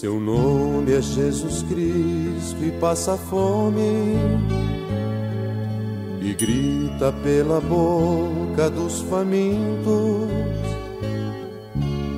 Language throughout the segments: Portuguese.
Seu nome é Jesus Cristo e passa fome e grita pela boca dos famintos.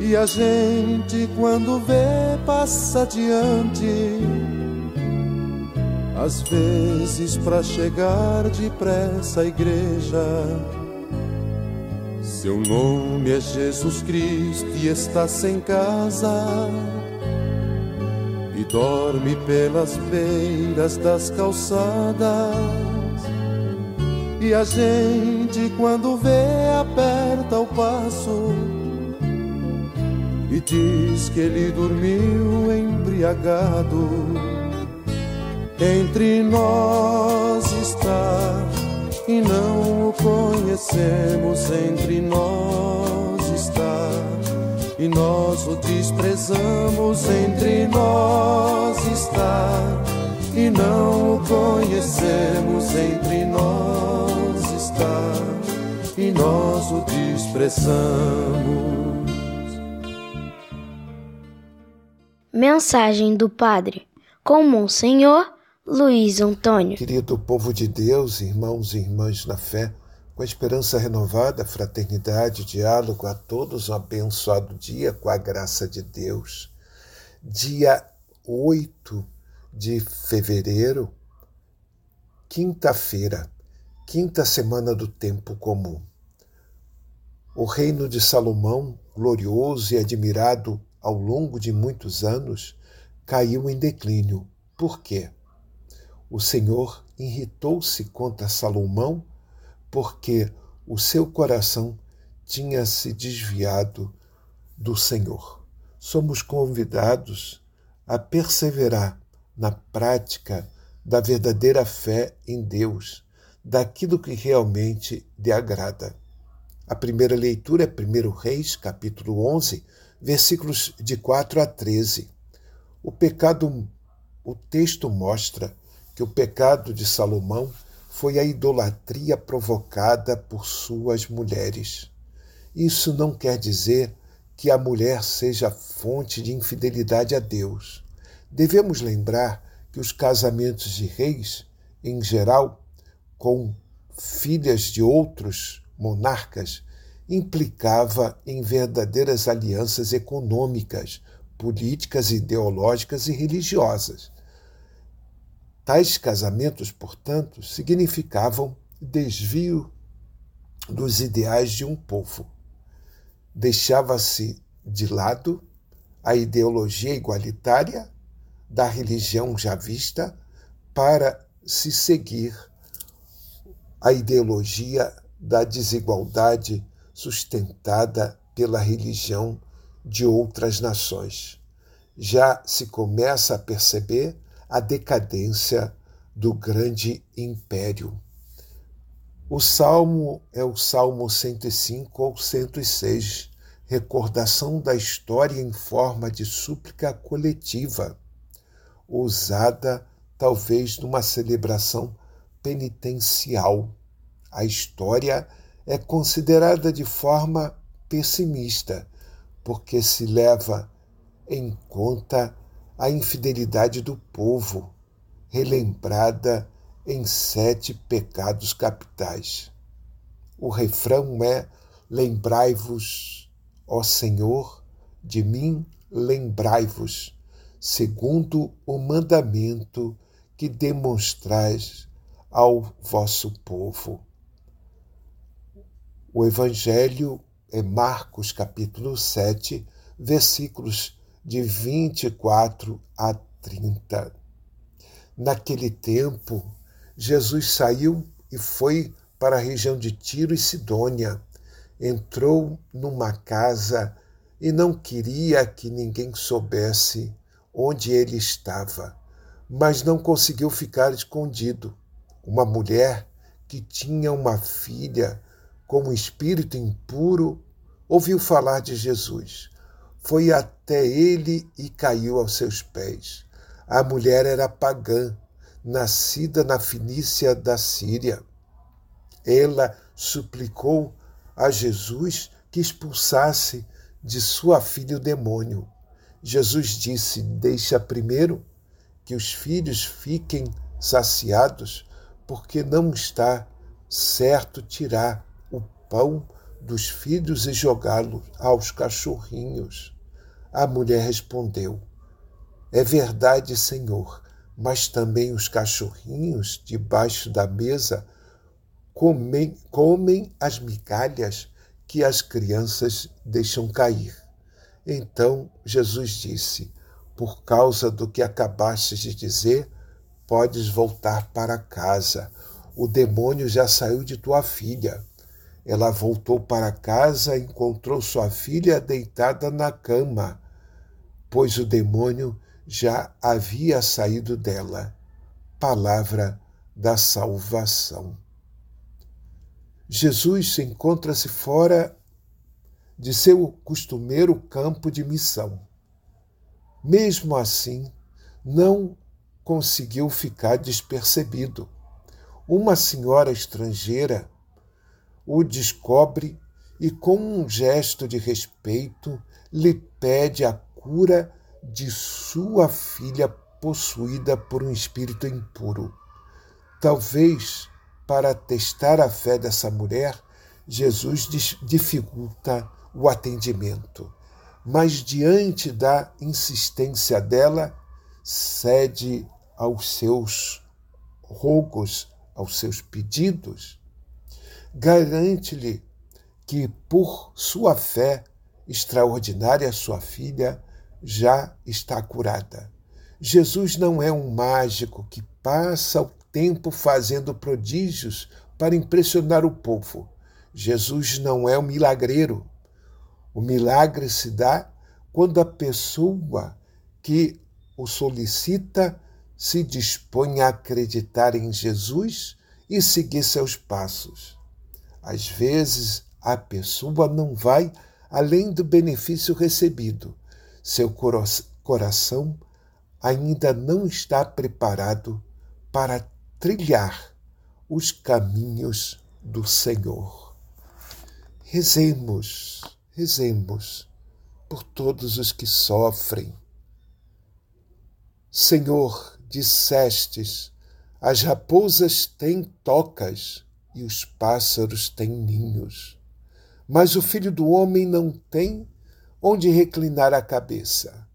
E a gente, quando vê, passa adiante. Às vezes, para chegar depressa à igreja, seu nome é Jesus Cristo e está sem casa e dorme pelas beiras das calçadas. E a gente, quando vê, aperta o passo e diz que ele dormiu embriagado. Entre nós está e não o conhecemos, entre nós está e nós o desprezamos, entre nós está e não o conhecemos, entre nós está e nós o desprezamos. Mensagem do Padre com Monsenhor Luiz Antônio. Querido povo de Deus, irmãos e irmãs na fé, com a esperança renovada, fraternidade, diálogo a todos, um abençoado dia com a graça de Deus. Dia 8 de fevereiro, quinta-feira, quinta semana do tempo comum. O reino de Salomão, glorioso e admirado ao longo de muitos anos, caiu em declínio. Por quê? O Senhor irritou-se contra Salomão porque o seu coração tinha se desviado do Senhor. Somos convidados a perseverar na prática da verdadeira fé em Deus, daquilo que realmente lhe agrada. A primeira leitura é 1 Reis, capítulo 11, versículos de 4 a 13. O pecado, o texto mostra que o pecado de Salomão foi a idolatria provocada por suas mulheres. Isso não quer dizer que a mulher seja fonte de infidelidade a Deus. Devemos lembrar que os casamentos de reis, em geral, com filhas de outros monarcas, implicava em verdadeiras alianças econômicas, políticas, ideológicas e religiosas. Tais casamentos, portanto, significavam desvio dos ideais de um povo. Deixava-se de lado a ideologia igualitária da religião já vista para se seguir a ideologia da desigualdade sustentada pela religião de outras nações. Já se começa a perceber a decadência do grande império. O salmo é o Salmo 105 ou 106, recordação da história em forma de súplica coletiva, usada talvez numa celebração penitencial. A história é considerada de forma pessimista, porque se leva em conta a infidelidade do povo, relembrada em sete pecados capitais. O refrão é: Lembrai-vos, ó Senhor, de mim lembrai-vos, segundo o mandamento que demonstrais ao vosso povo. O Evangelho é Marcos capítulo 7, versículos de 24 a 30. Naquele tempo, Jesus saiu e foi para a região de Tiro e Sidônia. Entrou numa casa e não queria que ninguém soubesse onde ele estava, mas não conseguiu ficar escondido. Uma mulher que tinha uma filha com um espírito impuro, ouviu falar de Jesus. Foi até ele e caiu aos seus pés. A mulher era pagã, nascida na Finícia da Síria. Ela suplicou a Jesus que expulsasse de sua filha o demônio. Jesus disse: Deixa primeiro que os filhos fiquem saciados, porque não está certo tirar o pão dos filhos e jogá-lo aos cachorrinhos. A mulher respondeu: É verdade, Senhor, mas também os cachorrinhos debaixo da mesa comem, comem as migalhas que as crianças deixam cair. Então Jesus disse: Por causa do que acabaste de dizer, podes voltar para casa. O demônio já saiu de tua filha. Ela voltou para casa e encontrou sua filha deitada na cama, pois o demônio já havia saído dela. Palavra da salvação. Jesus encontra-se fora de seu costumeiro campo de missão. Mesmo assim, não conseguiu ficar despercebido. Uma senhora estrangeira o descobre e, com um gesto de respeito, lhe pede a cura de sua filha possuída por um espírito impuro. Talvez para testar a fé dessa mulher, Jesus dificulta o atendimento. Mas diante da insistência dela, cede aos seus rogos, aos seus pedidos. Garante-lhe que, por sua fé extraordinária, sua filha já está curada. Jesus não é um mágico que passa o tempo fazendo prodígios para impressionar o povo. Jesus não é um milagreiro o milagre se dá quando a pessoa que o solicita se dispõe a acreditar em Jesus e seguir seus passos. Às vezes, a pessoa não vai além do benefício recebido. Seu coração ainda não está preparado para trilhar os caminhos do Senhor. Rezemos Rezemos por todos os que sofrem. Senhor, dissestes, as raposas têm tocas e os pássaros têm ninhos, mas o filho do homem não tem onde reclinar a cabeça.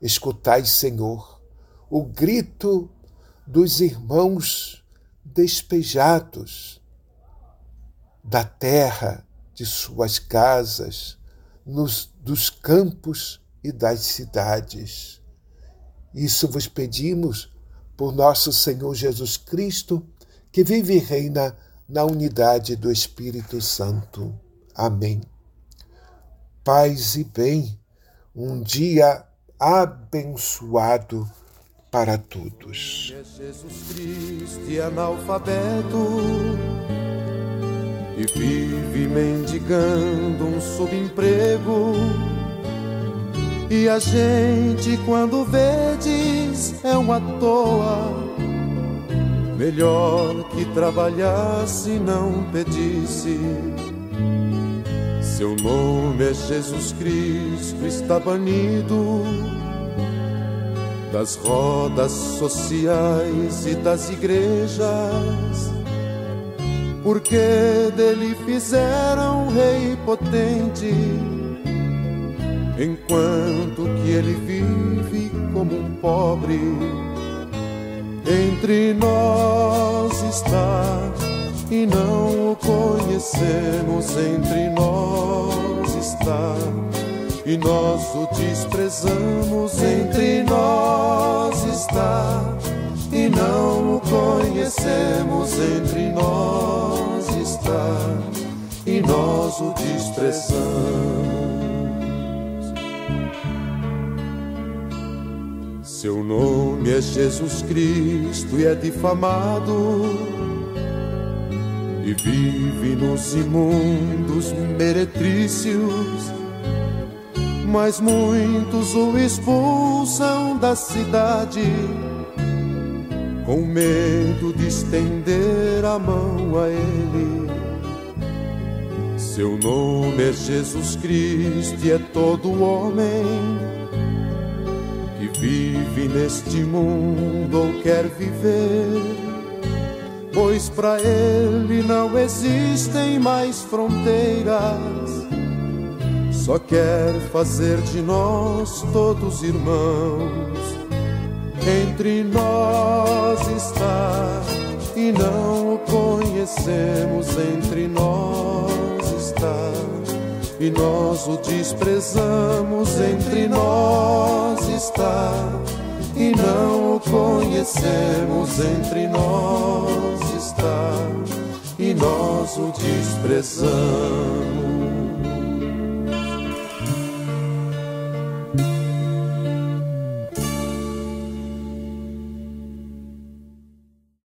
Escutai, Senhor, o grito dos irmãos despejados da terra de suas casas, nos, dos campos e das cidades. Isso vos pedimos por nosso Senhor Jesus Cristo, que vive e reina na unidade do Espírito Santo. Amém. Paz e bem, um dia abençoado para todos. É Jesus Cristo e analfabeto e vive mendigando um subemprego. E a gente, quando vê, diz é uma toa. Melhor que trabalhasse e não pedisse. Seu nome é Jesus Cristo, está banido das rodas sociais e das igrejas porque dele fizeram um rei potente, enquanto que ele vive como um pobre. Entre nós está e não o conhecemos, entre nós está e nós o desprezamos, entre nós está e não o conhecemos, entre nós está e nós o desprezamos. Seu nome é Jesus Cristo e é difamado e vive nos imundos meretrícios mas muitos o expulsam da cidade com medo de estender a mão a Ele. Seu nome é Jesus Cristo e é todo homem vive neste mundo ou quer viver, pois para ele não existem mais fronteiras. Só quer fazer de nós todos irmãos. Entre nós está e não o conhecemos. Entre nós está e nós o desprezamos. Entre nós conhecemos. Entre nós está e nós o desprezamos.